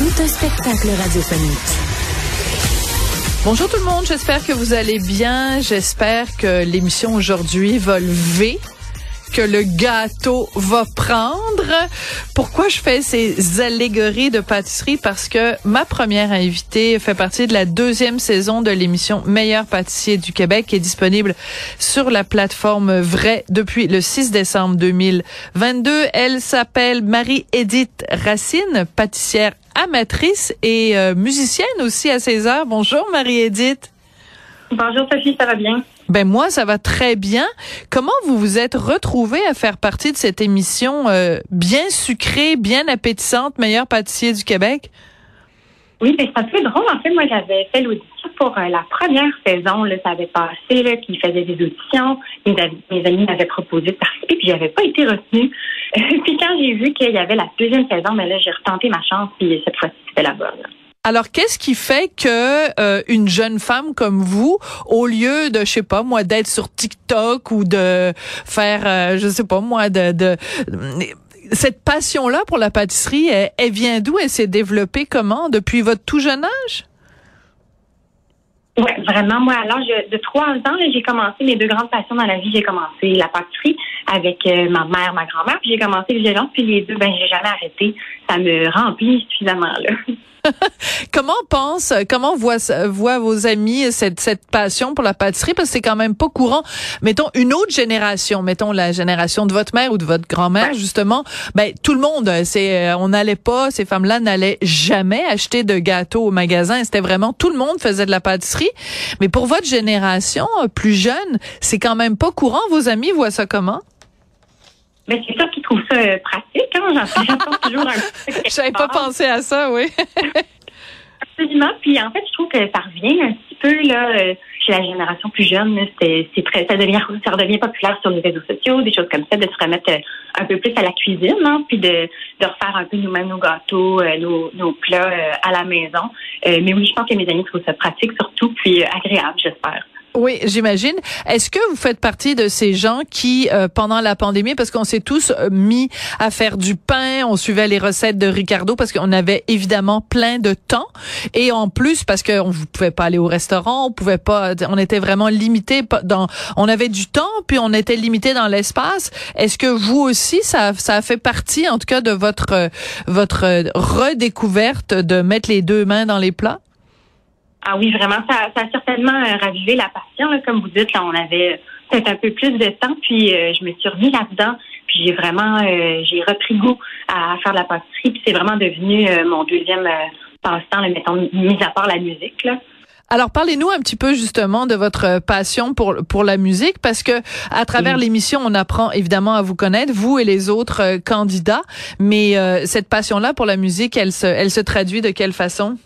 Tout un spectacle radiophonique. Bonjour tout le monde, j'espère que vous allez bien. J'espère que l'émission aujourd'hui va lever que le gâteau va prendre. Pourquoi je fais ces allégories de pâtisserie? Parce que ma première invitée fait partie de la deuxième saison de l'émission Meilleur pâtissier du Québec qui est disponible sur la plateforme Vrai depuis le 6 décembre 2022. Elle s'appelle Marie-Édith Racine, pâtissière amatrice et euh, musicienne aussi à ses heures. Bonjour Marie-Édith. Bonjour Sophie, ça va bien? Ben moi, ça va très bien. Comment vous vous êtes retrouvée à faire partie de cette émission euh, bien sucrée, bien appétissante, meilleur pâtissier du Québec? Oui, ben, c'est un peu drôle. En fait, moi, j'avais fait l'audition pour euh, la première saison. Là, ça avait passé, là, puis faisait des auditions. Mes, amis m'avaient proposé de participer, puis j'avais pas été retenue. puis quand j'ai vu qu'il y avait la deuxième saison, ben là, j'ai retenté ma chance, puis cette fois-ci, c'était la bonne. Alors, qu'est-ce qui fait que euh, une jeune femme comme vous, au lieu de, je sais pas moi, d'être sur TikTok ou de faire, euh, je sais pas moi, de, de cette passion-là pour la pâtisserie, elle, vient d'où? Elle s'est développée comment? Depuis votre tout jeune âge? Oui, vraiment. Moi, à l'âge de trois ans, j'ai commencé mes deux grandes passions dans la vie. J'ai commencé la pâtisserie avec euh, ma mère, ma grand-mère, puis j'ai commencé le violon, puis les deux, ben j'ai jamais arrêté. Ça me remplit suffisamment là. comment pense, comment voient, voient vos amis cette, cette passion pour la pâtisserie? Parce que c'est quand même pas courant. Mettons une autre génération, mettons la génération de votre mère ou de votre grand-mère, justement. Ben, tout le monde, c'est, euh, on n'allait pas, ces femmes-là n'allaient jamais acheter de gâteaux au magasin. C'était vraiment, tout le monde faisait de la pâtisserie. Mais pour votre génération euh, plus jeune, c'est quand même pas courant. Vos amis voient ça comment? Mais c'est trouvent ça euh, pratique. Hein? J'entends toujours un J'avais pas pensé à ça, oui. Absolument. Puis en fait, je trouve que ça revient un petit peu là euh, chez la génération plus jeune. C'est très, ça devient, ça redevient populaire sur les réseaux sociaux, des choses comme ça, de se remettre euh, un peu plus à la cuisine, hein, puis de, de refaire un peu nous-mêmes nos gâteaux, nos, nos, plats à la maison. mais oui, je pense que mes amis trouvent ça pratique surtout, puis agréable, j'espère. Oui, j'imagine. Est-ce que vous faites partie de ces gens qui, euh, pendant la pandémie, parce qu'on s'est tous euh, mis à faire du pain, on suivait les recettes de Ricardo parce qu'on avait évidemment plein de temps, et en plus parce qu'on ne pouvait pas aller au restaurant, on pouvait pas, on était vraiment limité dans, on avait du temps puis on était limité dans l'espace. Est-ce que vous aussi, ça, ça a fait partie, en tout cas, de votre votre redécouverte de mettre les deux mains dans les plats? Ah oui, vraiment, ça, ça a certainement euh, ravivé la passion. Là. Comme vous dites, là, on avait peut-être un peu plus de temps, puis euh, je me suis remis là-dedans. Puis j'ai vraiment, euh, j'ai repris goût à faire de la pâtisserie. Puis c'est vraiment devenu mon deuxième passe-temps, mettons, mis à part la musique. Là. Alors parlez-nous un petit peu justement de votre passion pour pour la musique parce que à travers l'émission on apprend évidemment à vous connaître vous et les autres candidats mais cette passion là pour la musique elle se elle se traduit de quelle façon?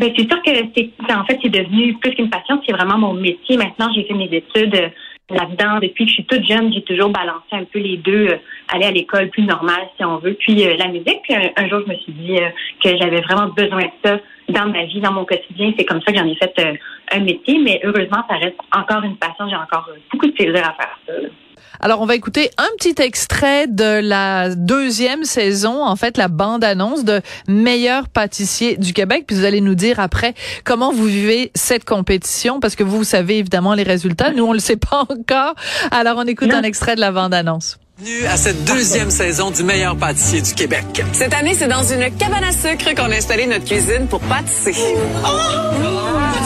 Ben, c'est sûr que c'est en fait c'est devenu plus qu'une passion, c'est vraiment mon métier. Maintenant, j'ai fait mes études euh, là-dedans depuis que je suis toute jeune. J'ai toujours balancé un peu les deux, euh, aller à l'école plus normale si on veut, puis euh, la musique. Puis un, jour, je me suis dit que j'avais vraiment besoin de ça dans ma vie, dans mon quotidien. C'est comme ça que j'en ai fait un métier. Mais heureusement, ça reste encore une passion. J'ai encore beaucoup de plaisir à faire ça. Alors, on va écouter un petit extrait de la deuxième saison, en fait, la bande-annonce de Meilleur pâtissier du Québec. Puis vous allez nous dire après comment vous vivez cette compétition, parce que vous, savez évidemment les résultats. Nous, on le sait pas encore. Alors, on écoute un extrait de la bande-annonce. Bienvenue à cette deuxième saison du meilleur pâtissier du Québec. Cette année, c'est dans une cabane à sucre qu'on a installé notre cuisine pour pâtisser. Oh!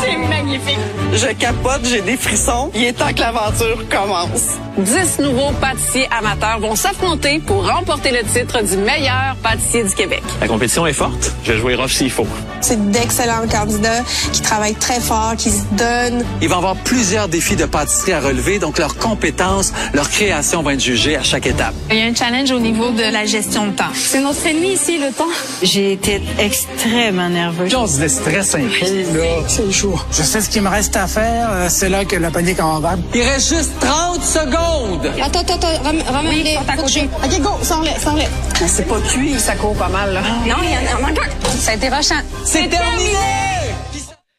C'est magnifique. Je capote, j'ai des frissons. Il est temps que l'aventure commence. Dix nouveaux pâtissiers amateurs vont s'affronter pour remporter le titre du meilleur pâtissier du Québec. La compétition est forte. Je vais jouer rough s'il faut. C'est d'excellents candidats qui travaillent très fort, qui se donnent. Il va y avoir plusieurs défis de pâtisserie à relever, donc leurs compétences, leur création vont être jugées à chaque étape. Il y a un challenge au niveau de la gestion de temps. C'est notre ennemi ici, le temps. J'ai été extrêmement nerveuse. Chose de stress un peu, là. C'est chaud. Je sais ce qu'il me reste à faire. Euh, C'est là que la panique en va. Il reste juste 30 secondes. Attends, attends, attends, ram ramène les OK, go, sans-les, sans-les. C'est pas cuit, ça court pas mal, là. Non, il y en a encore. Ça a été rushant. C'est terminé!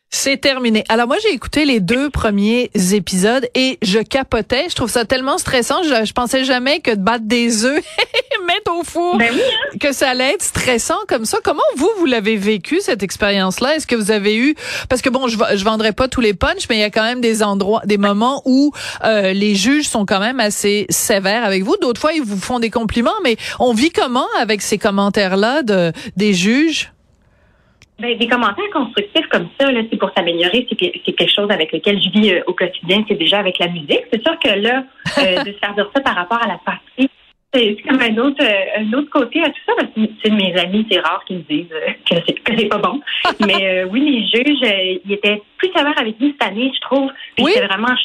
C'est terminé. Alors moi j'ai écouté les deux premiers épisodes et je capotais. Je trouve ça tellement stressant. Je, je pensais jamais que de battre des œufs et mettre au four, Ben oui, hein? que ça allait être stressant comme ça. Comment vous vous l'avez vécu cette expérience-là? Est-ce que vous avez eu parce que bon je je vendrai pas tous les punchs, mais il y a quand même des endroits, des moments où euh, les juges sont quand même assez sévères avec vous. D'autres fois ils vous font des compliments, mais on vit comment avec ces commentaires-là de des juges? Ben, des commentaires constructifs comme ça, là, c'est pour s'améliorer, c'est c'est quelque chose avec lequel je vis euh, au quotidien, c'est déjà avec la musique. C'est sûr que là, euh, de se faire dire ça par rapport à la partie, c'est c'est comme un autre, euh, un autre côté à tout ça, parce que c'est de mes amis, c'est rare qu'ils me disent euh, que c'est que c'est pas bon. Mais euh, oui, les juges, ils étaient plus sévères avec nous cette année, je trouve. Puis Oui. c'était vraiment,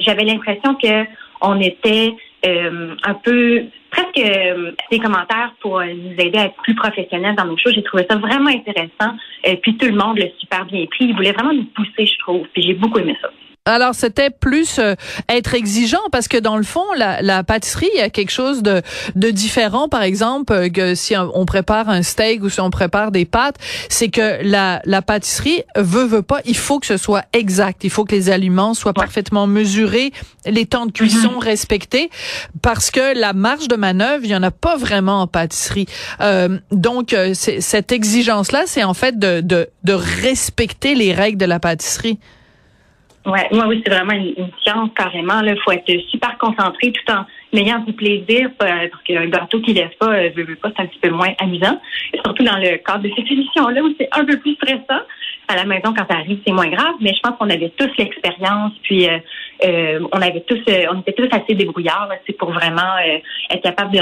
j'avais l'impression que on était euh, un peu presque euh, des commentaires pour euh, nous aider à être plus professionnels dans nos choses. J'ai trouvé ça vraiment intéressant. Et puis tout le monde l'a super bien pris. Ils voulaient vraiment nous pousser, je trouve. Puis j'ai beaucoup aimé ça. Alors c'était plus euh, être exigeant parce que dans le fond la, la pâtisserie il y a quelque chose de, de différent. Par exemple euh, que si on prépare un steak ou si on prépare des pâtes c'est que la, la pâtisserie veut veut pas. Il faut que ce soit exact. Il faut que les aliments soient parfaitement mesurés les temps de cuisson respectés. Parce que la marge de manœuvre il y en a pas vraiment en pâtisserie. Euh, donc euh, cette exigence là c'est en fait de, de de respecter les règles de la pâtisserie Ouais, moi oui, c'est vraiment une, science carrément. Il faut être super concentré tout en ayant du plaisir, pas- parce qu'un gâteau qui laisse pas, euh, veut pas, c'est un petit peu moins amusant. Et surtout dans le cadre de cette émission-là où c'est un peu plus stressant. À la maison, quand ça arrive, c'est moins grave, mais je pense qu'on avait tous l'expérience, puis euh, euh, on avait tous, euh, on était tous assez débrouillards, c'est pour vraiment euh, être capable de,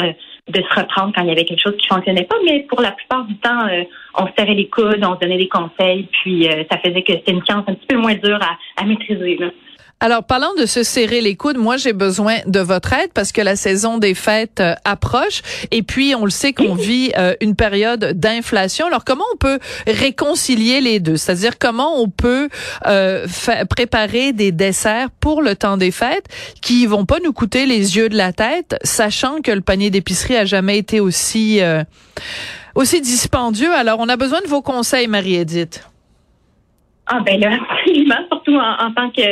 de se reprendre quand il y avait quelque chose qui fonctionnait pas. Mais pour la plupart du temps, euh, on se serrait les coudes, on se donnait des conseils, puis euh, ça faisait que c'était une science un petit peu moins dure à, à maîtriser. Là. Alors, parlant de se serrer les coudes, moi, j'ai besoin de votre aide parce que la saison des fêtes euh, approche et puis on le sait qu'on vit euh, une période d'inflation. Alors, comment on peut réconcilier les deux? C'est-à-dire, comment on peut euh, préparer des desserts pour le temps des fêtes qui vont pas nous coûter les yeux de la tête, sachant que le panier d'épicerie a jamais été aussi, euh, aussi dispendieux? Alors, on a besoin de vos conseils, Marie-Édith. Ah ben là, absolument, surtout en, en tant que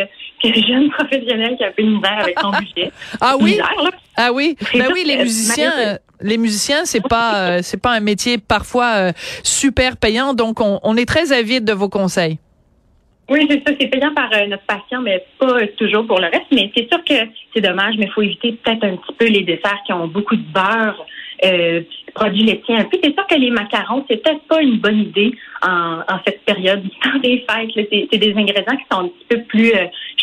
jeune professionnel qui a un peu de misère avec son budget. Ah oui? Misère, là. Ah oui, ben oui, les musiciens, euh, les musiciens, c'est pas, euh, c'est pas un métier parfois euh, super payant, donc on, on est très avide de vos conseils. Oui, c'est ça, c'est payant par euh, notre patient, mais pas euh, toujours pour le reste. Mais c'est sûr que c'est dommage, mais il faut éviter peut-être un petit peu les desserts qui ont beaucoup de beurre, euh, produits laitiers un peu. C'est sûr que les macarons, c'est peut-être pas une bonne idée en, en cette période du temps des fêtes. c'est des ingrédients qui sont un petit peu plus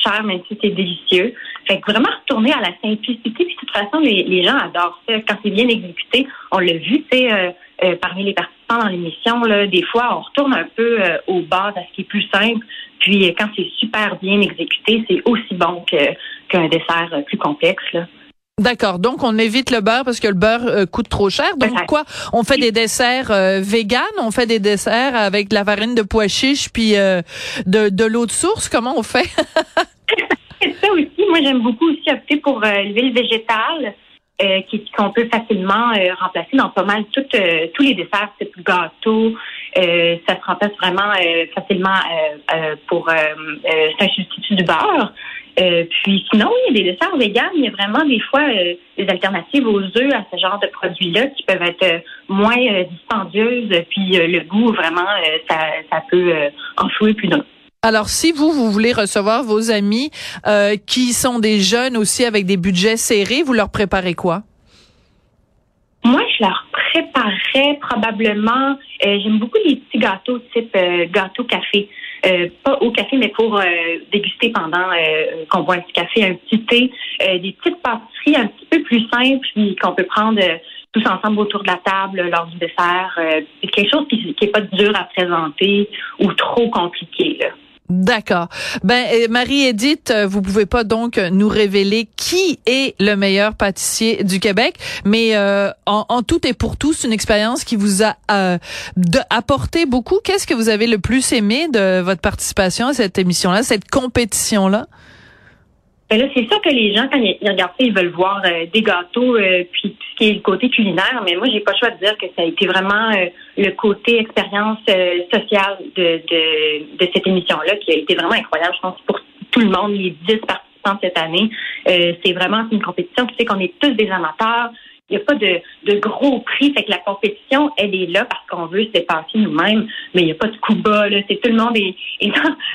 chers, même si c'est délicieux. Fait que vraiment retourner à la simplicité. Puis de toute façon, les, les gens adorent ça. Quand c'est bien exécuté, on l'a vu, tu sais, euh, euh, parmi les participants dans l'émission, là, des fois, on retourne un peu euh, aux bases, à ce qui est plus simple. Puis euh, quand c'est super bien exécuté, c'est aussi bon que, qu'un dessert plus complexe. Là. D'accord. Donc on évite le beurre parce que le beurre euh, coûte trop cher. Donc quoi? On fait des desserts euh, véganes, on fait des desserts avec de la farine de pois chiche puis euh, de, de l'eau de source? Comment on fait? Moi, j'aime beaucoup aussi opter pour euh, l'huile végétale. euh, qu'on peut facilement euh, remplacer dans pas mal euh, tous les desserts, type gâteau. Ça se remplace vraiment facilement pour c'est un du beurre. Puis sinon, il y a des desserts véganes. Il y a vraiment des fois des alternatives aux œufs à ce genre de produits-là qui peuvent être moins dispendieuses. Puis le goût, vraiment, ça, ça peut enflouer plus d'un. Alors si vous vous voulez recevoir vos amis euh, qui sont des jeunes aussi avec des budgets serrés, vous leur préparez quoi? Moi, je leur préparerais probablement. euh, J'aime beaucoup les petits gâteaux type euh, gâteau café. Euh, pas au café, mais pour euh, déguster pendant euh, qu'on boit un petit café, un petit thé. Euh, des petites pâtisseries un petit peu plus simples, puis qu'on peut prendre euh, tous ensemble autour de la table lors du dessert. Euh, quelque chose qui n'est pas dur à présenter ou trop compliqué. Là. D'accord. Ben Marie-Édith, euh, vous pouvez pas donc nous révéler qui est le meilleur pâtissier du Québec, mais euh, en, tout et pour tous, une expérience qui vous a euh, apporté beaucoup. Qu'est-ce que vous avez le plus aimé de votre participation à cette émission-là, cette compétition-là? Ben là, c'est sûr que les gens, quand ils, regardent ça, ils veulent voir euh, des gâteaux, euh, puis tout ce qui est le côté culinaire. Mais moi, j'ai pas le choix de dire que ça a été vraiment euh, le côté expérience sociale de, de, de cette émission-là qui a été vraiment incroyable, je pense, pour tout le monde, les 10 participants cette année. c'est vraiment une compétition. Tu sais qu'on est tous des amateurs. Il n'y a pas de, gros prix. Fait que la compétition, elle est là parce qu'on veut se dépasser nous-mêmes, mais il n'y a pas de coup bas. C'est tout le monde est,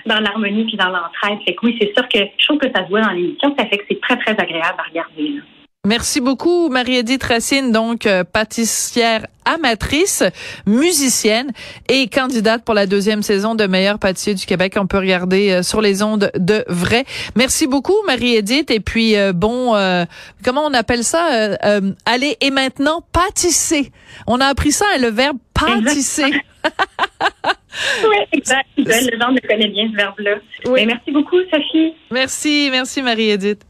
dans, l'harmonie puis dans l'entraide. Fait que oui, c'est sûr que je trouve que ça se voit dans l'émission. Ça fait que c'est très, très agréable à regarder. Merci beaucoup, Marie-Édith Racine, donc euh, pâtissière amatrice, musicienne et candidate pour la deuxième saison de Meilleur pâtissier du Québec. On peut regarder euh, sur les ondes de vrai. Merci beaucoup, Marie-Édith. Et puis, euh, bon, comment on appelle ça? allez, et maintenant, pâtisser. On a appris ça, hein, le verbe pâtisser. oui, exact. Le genre connaît bien ce verbe-là. Oui. merci beaucoup, Sophie. Merci, merci, Marie-Édith.